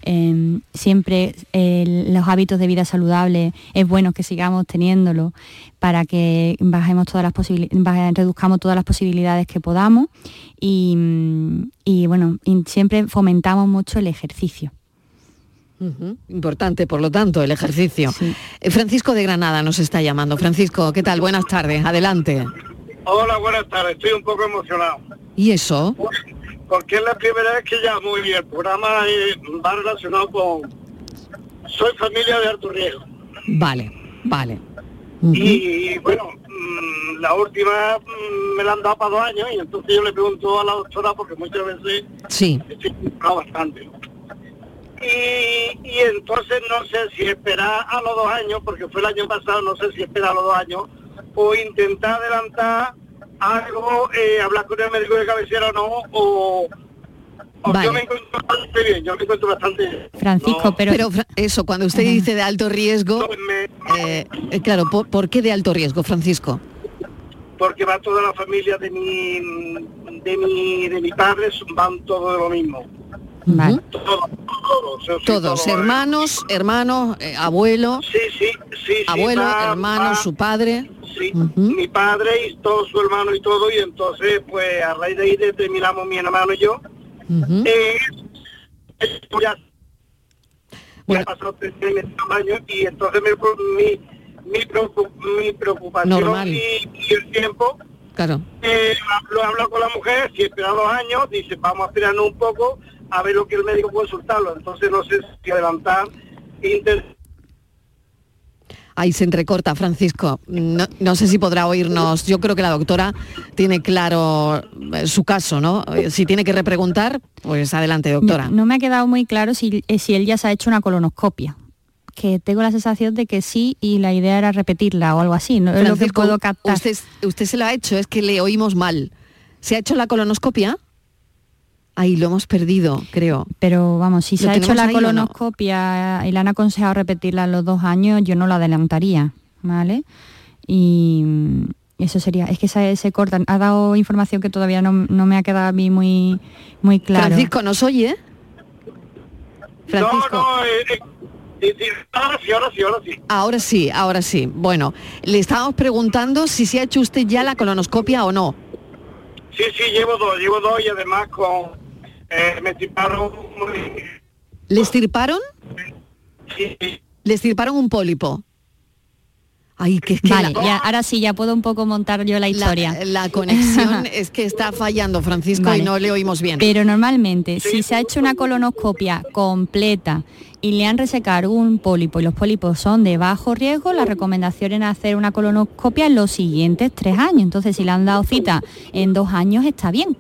Em, siempre los hábitos de vida saludable es bueno que sigamos teniéndolo para que bajemos todas las reduzcamos todas las posibilidades que podamos y, bueno, siempre fomentamos mucho el ejercicio. Importante, por lo tanto, el ejercicio. Eh, Francisco de Granada nos está llamando. Francisco, ¿qué tal? Buenas tardes, adelante. Hola, buenas tardes. Estoy un poco emocionado. ¿Y eso? Porque es la primera vez que llamo y el programa va relacionado con... Soy familia de Alto Riesgo. Vale, vale. Y bueno, mm, la última mm, me la han dado para dos años y entonces yo le pregunto a la doctora porque muchas veces sí. estoy bastante. Y, y, entonces no sé si esperar a los dos años, porque fue el año pasado, no sé si esperar a los dos años, o intentar adelantar algo, eh, hablar con el médico de cabecera o no, o, yo me encuentro bastante bien, yo me encuentro bastante bien. Francisco, pero... Pero eso, cuando usted dice de alto riesgo, eh, eh, claro, ¿por, qué de alto riesgo, Francisco? Porque va toda la familia de mi, de mi, de mi padre, van todos de lo mismo. Todos, todos, hermanos, hermanos, abuelo, sí, sí, sí, abuelo, hermano, su padre. mi padre y todo su hermano y todo, y entonces pues a raíz de ahí determinamos mi hermano y yo. Eh, ya, bueno. pasado tres años y entonces mi, mi, mi, preocupación y, el tiempo claro. Eh, lo hablo con la mujer, si espera dos años, dice vamos a esperarnos un poco a ver lo que el médico puede soltarlo. Entonces no sé si adelantar, intentar Ahí se entrecorta, Francisco. No, sé si podrá oírnos. Yo creo que la doctora tiene claro eh, su caso, ¿no? Si tiene que repreguntar, pues adelante, doctora. No, me ha quedado muy claro si, eh, si él ya se ha hecho una colonoscopia que tengo la sensación de que sí y la idea era repetirla o algo así, no es lo que puedo captar. Usted, usted se lo ha hecho, es que le oímos mal. ¿Se ha hecho la colonoscopia? Ahí lo hemos perdido, creo. Pero vamos, si se ha hecho la colonoscopia y le han aconsejado repetirla a los dos años, yo no la adelantaría, ¿vale? Y eso sería, es que se, se cortan. Ha dado información que todavía no, me ha quedado a mí muy, muy claro. Francisco, ¿nos oye? Francisco. No, no, eh, eh, ahora sí, ahora sí, ahora sí. Ahora sí, ahora sí. Bueno, le estábamos preguntando si se ha hecho usted ya la colonoscopia o no. Sí, sí, llevo dos, llevo dos y además con eh, me estimaron ¿Le estirparon? Sí. Le estirparon un pólipo. Ay, que es que vale, la- ya, ahora sí, ya puedo un poco montar yo la historia. La, conexión (laughs) es que está fallando, Francisco, Vale. y no le oímos bien. Pero normalmente, si se ha hecho una colonoscopia completa y le han resecado un pólipo y los pólipos son de bajo riesgo, la recomendación es hacer una colonoscopia en los siguientes tres años. Entonces, si le han dado cita en dos años, está bien.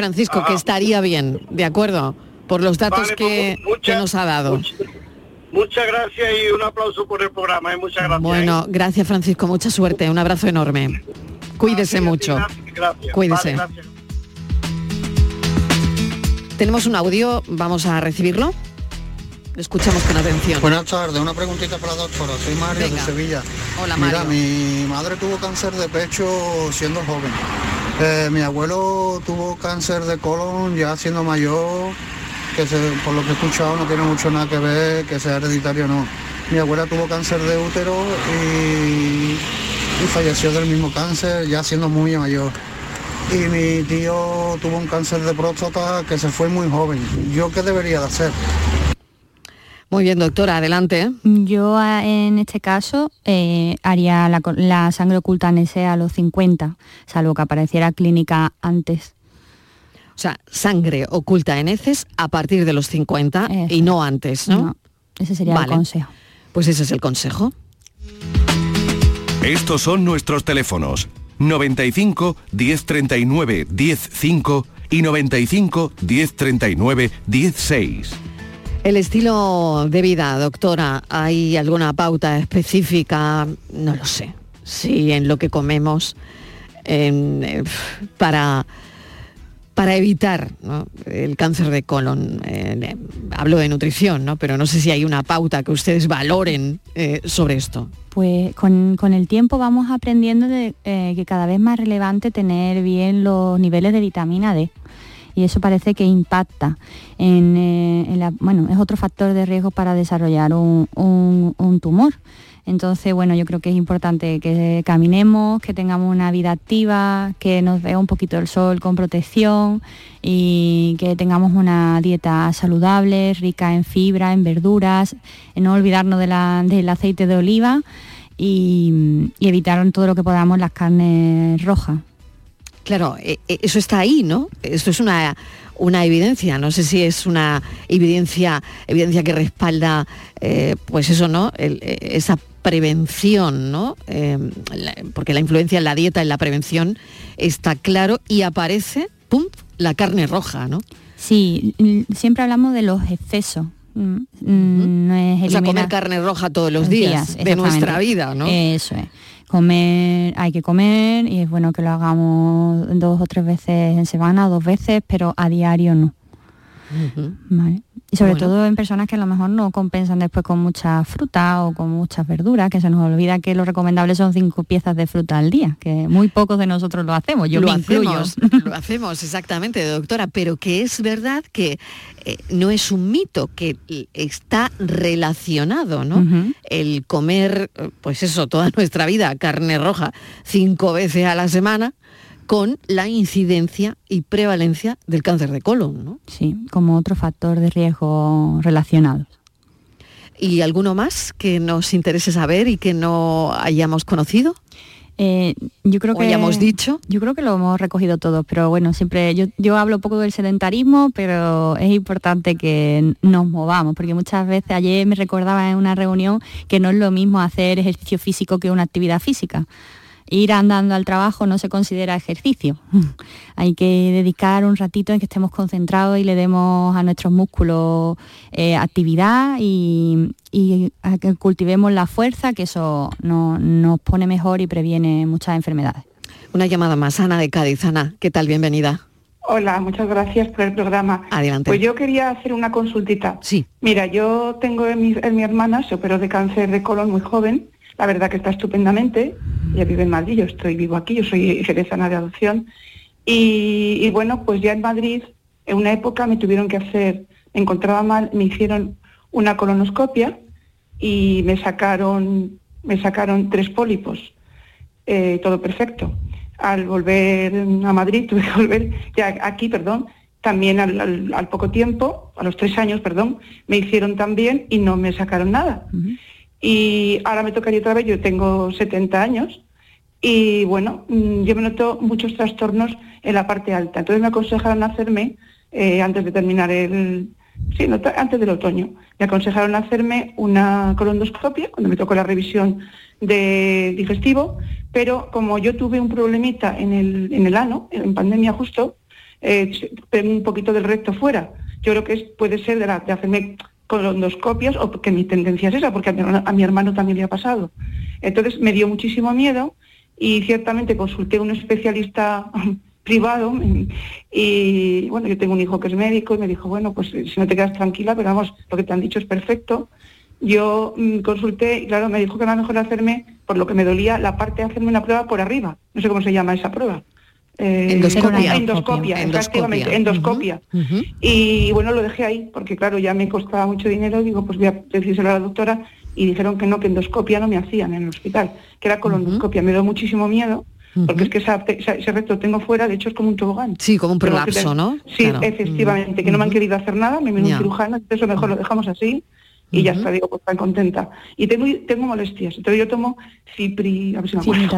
Francisco, que estaría bien, ¿de acuerdo? Por los datos Vale, que, pues, que nos ha dado. Muchas gracias y un aplauso por el programa, ¿eh? muchas gracias. Bueno, gracias Francisco, mucha suerte, un abrazo enorme. Cuídese mucho. Gracias. Cuídese. Vale. Tenemos un audio, vamos a recibirlo. Lo escuchamos con atención. Buenas tardes, una preguntita para la doctora. Soy Mario Venga. de Sevilla. Hola, Mira, Mario. mi madre tuvo cáncer de pecho siendo joven. Eh, mi abuelo tuvo cáncer de colon ya siendo mayor, que se- por lo que he escuchado no tiene mucho nada que ver que sea hereditario o no. Mi abuela tuvo cáncer de útero y, y falleció del mismo cáncer ya siendo muy mayor. Y mi tío tuvo un cáncer de próstata que se fue muy joven. ¿Yo qué debería de hacer? Muy bien, doctora, adelante. Yo ah, en este caso eh, haría la, la sangre oculta en ese a los 50, salvo que apareciera clínica antes. O sea, sangre oculta en heces a partir de los 50 y no antes, ¿no? No, ese sería el consejo. Pues ese es el consejo. Estos son nuestros teléfonos 95 1039 105 y 95 1039 16. El estilo de vida, doctora, ¿hay alguna pauta específica? No lo sé. Sí, en lo que comemos eh, para, para evitar el cáncer de colon. Eh, hablo de nutrición, ¿no? pero no sé si hay una pauta que ustedes valoren eh, sobre esto. Pues con, con el tiempo vamos aprendiendo que cada vez más relevante tener bien los niveles de vitamina D. Y eso parece que impacta en, eh, en la, bueno, es otro factor de riesgo para desarrollar un, tumor. Entonces, bueno, yo creo que es importante que caminemos, que tengamos una vida activa, que nos vea un poquito el sol con protección y que tengamos una dieta saludable, rica en fibra, en verduras, no olvidarnos del aceite de oliva y, y evitar todo lo que podamos las carnes rojas. Claro, eh, eh, eso está ahí, ¿no? Esto es una, una evidencia, no sé si es una evidencia, evidencia que respalda, eh, pues eso, ¿no? El- eh, esa prevención, ¿no? Eh, la- porque la influencia en la dieta, en la prevención, está claro y aparece, ¡pum!, la carne roja, ¿no? Sí, siempre hablamos de los excesos. Mm, mm, No es O sea, comer carne roja todos los días, de nuestra vida, ¿no? Eso es. Comer, hay que comer y es bueno que lo hagamos dos o tres veces en semana, dos veces, pero a diario no. ¿vale? Y sobre Bueno. todo en personas que a lo mejor no compensan después con mucha fruta o con muchas verduras, que se nos olvida que lo recomendable son cinco piezas de fruta al día, que muy pocos de nosotros lo hacemos, yo lo me incluyo. hacemos, (laughs) lo hacemos exactamente, doctora, pero que es verdad que eh, no es un mito, que está relacionado, ¿no? El comer, pues eso, toda nuestra vida, carne roja, cinco veces a la semana, con la incidencia y prevalencia del cáncer de colon, ¿no? Sí, como otro factor de riesgo relacionado. ¿Y alguno más que nos interese saber y que no hayamos conocido? Eh, yo creo ¿O que hayamos dicho? Yo creo que lo hemos recogido todo, pero bueno, siempre yo, yo hablo poco del sedentarismo, pero es importante que nos movamos, porque muchas veces ayer me recordaba en una reunión que no es lo mismo hacer ejercicio físico que una actividad física. Ir andando al trabajo no se considera ejercicio. (laughs) Hay que dedicar un ratito en que estemos concentrados y le demos a nuestros músculos eh, actividad y, y a que cultivemos la fuerza, que eso no- nos pone mejor y previene muchas enfermedades. Una llamada más, Ana de Cádiz. Ana, ¿qué tal? Bienvenida. Hola, muchas gracias por el programa. Adelante. Pues yo quería hacer una consultita. Sí. Mira, yo tengo en mi, en mi hermana, se operó de cáncer de colon muy joven, la verdad que está estupendamente, ella vive en Madrid, yo estoy vivo aquí, yo soy jerezana de adopción, y, bueno, pues ya en Madrid, en una época me tuvieron que hacer, me encontraba mal, me hicieron una colonoscopia y me sacaron, me sacaron tres pólipos, eh, todo perfecto. Al volver a Madrid, (laughs) tuve que volver, ya aquí, perdón, también al, poco tiempo, a los tres años, perdón, me hicieron también y no me sacaron nada. Y ahora me tocaría otra vez, yo tengo 70 años y bueno, mm, yo me noto muchos trastornos en la parte alta. Entonces me aconsejaron hacerme, eh, antes de terminar el, sí, antes del otoño, me aconsejaron hacerme una colondoscopia cuando me tocó la revisión de digestivo, pero como yo tuve un problemita en el, en el ano, en pandemia justo, eh, un poquito del recto fuera. Yo creo que puede ser de, la, de hacerme colondoscopias o que mi tendencia es esa, porque a mi, a mi, hermano también le ha pasado. Entonces me dio muchísimo miedo y ciertamente consulté a un especialista (laughs) privado y bueno, yo tengo un hijo que es médico y me dijo, bueno, pues si no te quedas tranquila, pero vamos, lo que te han dicho es perfecto. Yo mm, consulté y claro, me dijo que era mejor hacerme, por lo que me dolía, la parte de hacerme una prueba por arriba. No sé cómo se llama esa prueba. Eh, endoscopia. Endoscopia, endoscopia, endoscopia. Y bueno, lo dejé ahí, porque claro, ya me costaba mucho dinero, digo, pues voy a decírselo a la doctora, y dijeron que no, que endoscopia no me hacían en el hospital, que era colondoscopia. Me dio muchísimo miedo, porque es que ese recto tengo fuera, de hecho es como un tobogán. Sí, como un prolapso, ¿no? Sí, efectivamente, que no me han querido hacer nada, me vino un cirujano, entonces mejor lo dejamos así y ya está, digo, pues tan contenta. Y tengo, tengo molestias, entonces yo tomo cipri, a ver si me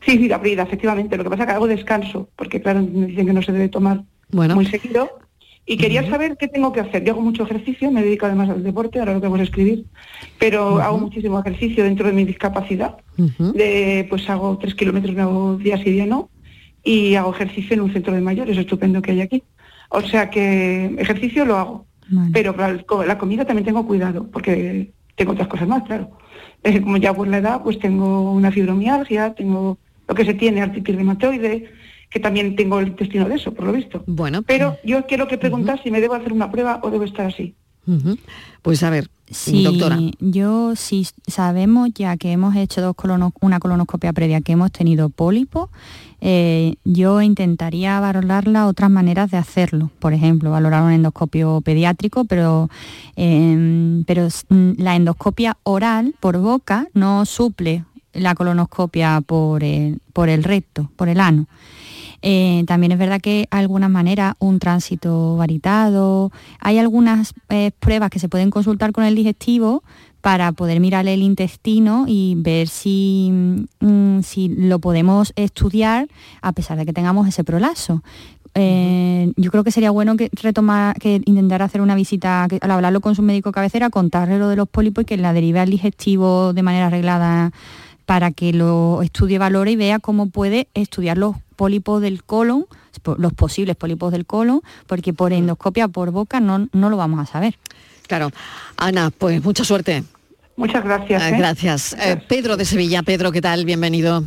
Sí, sí, la brida, efectivamente. Lo que pasa es que hago descanso, porque claro, me dicen que no se debe tomar muy seguido. Y quería saber qué tengo que hacer. Yo hago mucho ejercicio, me dedico además al deporte, ahora lo que hago es escribir, pero hago muchísimo ejercicio dentro de mi discapacidad. de, pues hago tres kilómetros, me hago días y día no, y hago ejercicio en un centro de mayores estupendo que hay aquí. O sea que ejercicio lo hago, pero la comida también tengo cuidado, porque tengo otras cosas más, claro. Eh, como ya por la edad, pues tengo una fibromialgia, tengo lo que se tiene artritis reumatoide, que también tengo el intestino de eso, por lo visto. Bueno. Pero yo quiero que preguntas si me debo hacer una prueba o debo estar así. Pues a ver, sí, doctora. Yo sí sabemos ya que hemos hecho dos una colonoscopia previa, que hemos tenido pólipo, eh, yo intentaría valorarla otras maneras de hacerlo. Por ejemplo, valorar un endoscopio pediátrico, pero, em, pero la endoscopia oral por boca no suple la colonoscopia por el, por el recto, por el ano. Eh, también es verdad que de alguna manera un tránsito varitado, hay algunas eh, pruebas que se pueden consultar con el digestivo para poder mirar el intestino y ver si, mm, si lo podemos estudiar a pesar de que tengamos ese prolazo. Eh, yo creo que sería bueno que retomar, que intentar hacer una visita, al hablarlo con su médico cabecera, contarle lo de los pólipos y que la derive al digestivo de manera arreglada para que lo estudie, valore y vea cómo puede estudiar los pólipos del colon, los posibles pólipos del colon, porque por endoscopia, por boca, no, no lo vamos a saber. Claro. Ana, pues mucha suerte. Muchas gracias. Ah, ¿eh? Gracias. Eh, Pedro de Sevilla. Pedro, ¿qué tal? Bienvenido.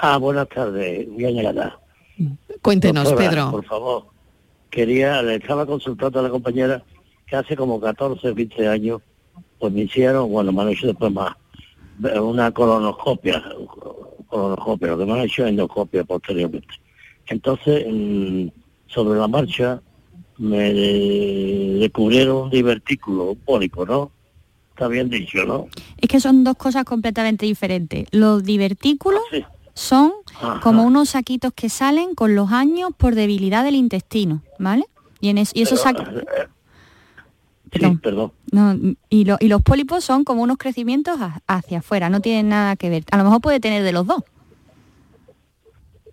Ah, buenas tardes, bien llegada. Cuéntenos, Pedro. Por favor. Quería, le estaba consultando a la compañera que hace como 14, 20 años, pues me hicieron, bueno, me han hecho después más, una colonoscopia, colonoscopia, lo que me han hecho endoscopia posteriormente. Entonces, mm, sobre la marcha, me descubrieron un divertículo, un pólipo, ¿no? Está bien dicho, ¿no? Es que son dos cosas completamente diferentes. Los divertículos ah, son como unos saquitos que salen con los años por debilidad del intestino, ¿vale? Y, en y esos saquitos... Eh, perdón. y, los pólipos son como unos crecimientos hacia afuera, no tienen nada que ver. A lo mejor puede tener de los dos.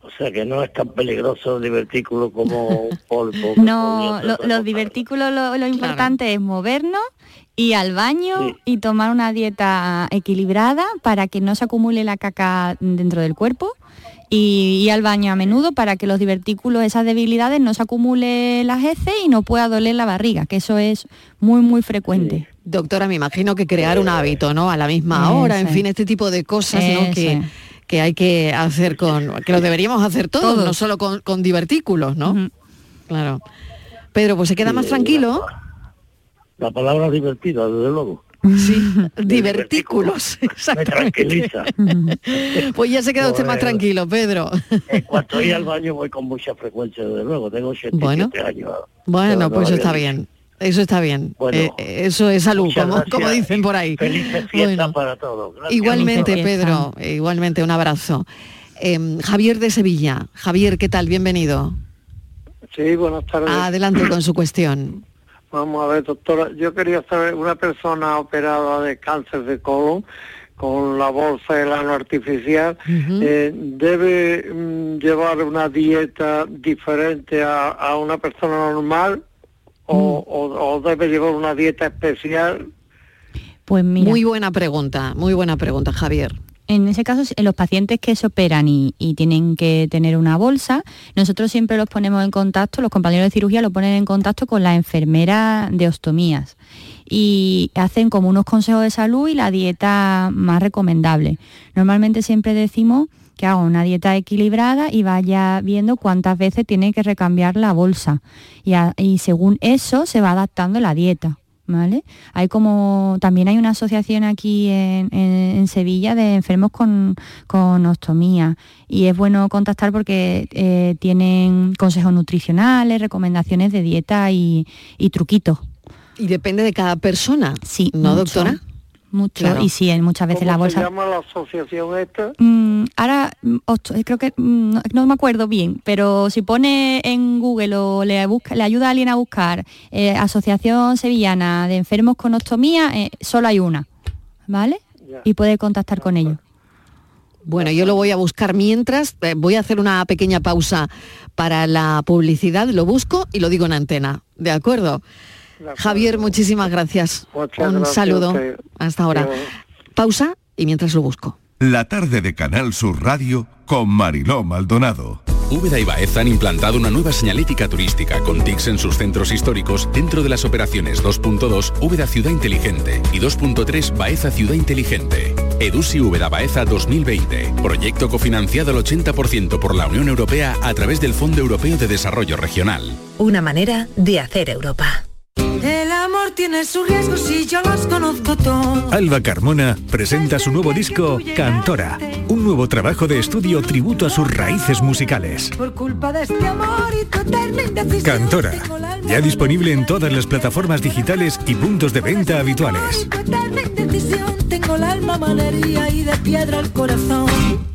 O sea que no es tan peligroso el divertículo como (laughs) un pólipo. no, los divertículos lo, importante es movernos y al baño y tomar una dieta equilibrada para que no se acumule la caca dentro del cuerpo y, al baño a menudo para que los divertículos, esas debilidades, no se acumule las heces y no pueda doler la barriga, que eso es muy, muy frecuente. Doctora, me imagino que crear un hábito, ¿no? A la misma hora, en fin, este tipo de cosas, ¿no? Que, que hay que hacer con, que lo deberíamos hacer todos, no solo con, divertículos, ¿no? Claro. Pedro, pues se queda más tranquilo. La palabra divertida, desde luego. Sí, (laughs) divertículos. (laughs) Me tranquiliza. pues ya se queda usted más tranquilo, Pedro. En cuanto voy al baño voy con mucha frecuencia, desde luego. Tengo 87 bueno, años. Bueno, pues está bien. Eso está bien. Eh, eso es salud, como, dicen por ahí. Felices fiestas para todos. Igualmente, Pedro, igualmente un abrazo. Em, Javier de Sevilla. Javier, ¿qué tal? Bienvenido. Sí, buenas tardes. Adelante con su cuestión. Vamos a ver, doctora, yo quería saber, una persona operada de cáncer de colon con la bolsa del ano artificial, eh, ¿debe mm, llevar una dieta diferente a, una persona normal o, mm. o, debe llevar una dieta especial? Pues mira. Muy buena pregunta, muy buena pregunta, Javier. En ese caso, en los pacientes que se operan y, tienen que tener una bolsa, nosotros siempre los ponemos en contacto, los compañeros de cirugía lo ponen en contacto con la enfermera de ostomías y hacen como unos consejos de salud y la dieta más recomendable. Normalmente siempre decimos que haga una dieta equilibrada y vaya viendo cuántas veces tiene que recambiar la bolsa y según eso se va adaptando la dieta. ¿Vale? Hay como, también hay una asociación aquí en, Sevilla de enfermos con, con, ostomía y es bueno contactar porque eh, tienen consejos nutricionales, recomendaciones de dieta y, truquitos. Y depende de cada persona, sí, ¿no, doctora? Mucho y sí, muchas veces la bolsa. se llama la asociación esta? Mm, ahora eh, creo que mm, no, me acuerdo bien, pero si pone en Google o le busca, le ayuda a alguien a buscar eh, Asociación Sevillana de Enfermos con Ostomía, eh, solo hay una, ¿vale? Y puede contactar con ellos. Bueno, yo lo voy a buscar mientras, voy a hacer una pequeña pausa para la publicidad, lo busco y lo digo en antena, ¿de acuerdo? Javier, muchísimas gracias. Un saludo. Hasta ahora. Pausa y mientras lo busco. La tarde de Canal Sur Radio con Mariló Maldonado. Úbeda y Baeza han implantado una nueva señalética turística con TICs en sus centros históricos dentro de las operaciones 2.2 Úbeda Ciudad Inteligente y 2.3 Baeza Ciudad Inteligente. Edusi Úbeda Baeza 2020. Proyecto cofinanciado al 80% por la Unión Europea a través del Fondo Europeo de Desarrollo Regional. Una manera de hacer Europa. El amor tiene sus riesgos y yo los conozco todos. Alba Carmona presenta su nuevo disco Cantora, un nuevo trabajo de estudio tributo a sus raíces musicales. Por culpa de este amor y tu Cantora, ya disponible en todas las plataformas digitales y puntos de venta habituales. Tengo el alma y de piedra el corazón.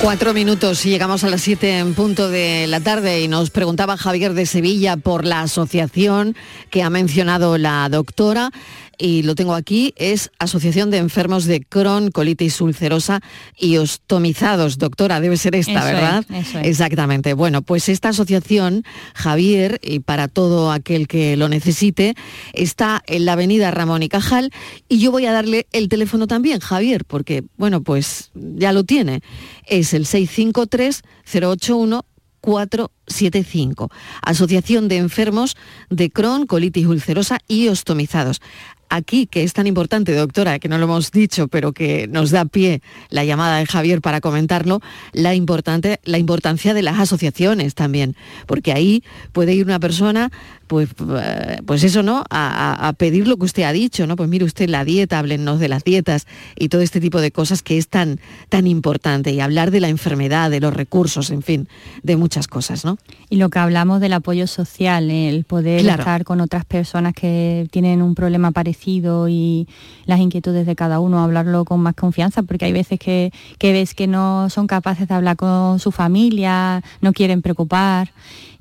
Cuatro minutos y llegamos a las siete en punto de la tarde y nos preguntaba Javier de Sevilla por la asociación que ha mencionado la doctora y lo tengo aquí, es Asociación de Enfermos de Crohn, colitis ulcerosa y ostomizados. Doctora, debe ser esta, ¿verdad? Exactamente. Bueno, pues esta asociación, Javier, y para todo aquel que lo necesite, está en la avenida Ramón y Cajal y yo voy a darle el teléfono también, Javier, porque, bueno, pues ya lo tiene. Es el 653 081 475. Asociación de Enfermos de Crohn, colitis ulcerosa y ostomizados aquí, que es tan importante, doctora, que no lo hemos dicho, pero que nos da pie la llamada de Javier para comentarlo, la, importante, la importancia de las asociaciones también, porque ahí puede ir una persona pues, eh, pues eso, ¿no? A, pedir lo que usted ha dicho, ¿no? Pues mire usted la dieta, háblenos de las dietas y todo este tipo de cosas que es tan, tan importante y hablar de la enfermedad, de los recursos, en fin, de muchas cosas, ¿no? Y lo que hablamos del apoyo social, el poder estar con otras personas que tienen un problema parecido y las inquietudes de cada uno, hablarlo con más confianza, porque hay veces que, que ves que no son capaces de hablar con su familia, no quieren preocupar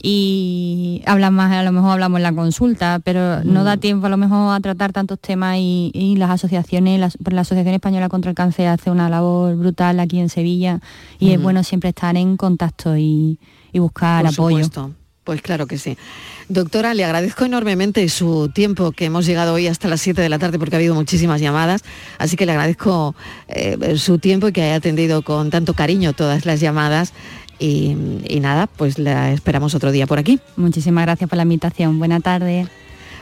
y hablan más, a lo mejor hablamos en la consulta, pero no da mm. tiempo a lo mejor a tratar tantos temas y, las asociaciones, la, la, Asociación Española contra el Cáncer hace una labor brutal aquí en Sevilla y es bueno siempre estar en contacto y, buscar Por apoyo. Supuesto. Pues claro que sí. Doctora, le agradezco enormemente su tiempo, que hemos llegado hoy hasta las 7 de la tarde porque ha habido muchísimas llamadas, así que le agradezco eh, su tiempo y que haya atendido con tanto cariño todas las llamadas y, nada, pues la esperamos otro día por aquí. Muchísimas gracias por la invitación. Buena tarde.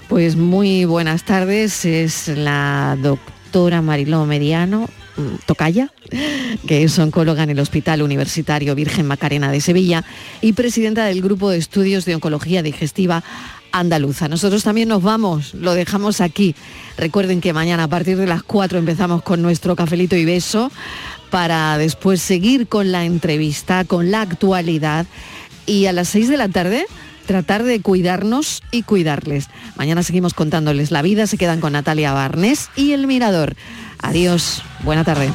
Pues muy buenas tardes. Es la doctora Mariló Mediano, mm, Tocaya, que es oncóloga en el Hospital Universitario Virgen Macarena de Sevilla y presidenta del Grupo de Estudios de Oncología Digestiva Andaluza. Nosotros también nos vamos, lo dejamos aquí. Recuerden que mañana a partir de las 4 empezamos con nuestro cafelito y beso para después seguir con la entrevista, con la actualidad y a las 6 de la tarde tratar de cuidarnos y cuidarles. Mañana seguimos contándoles la vida, se quedan con Natalia Barnes y El Mirador. Adiós, buena tarde.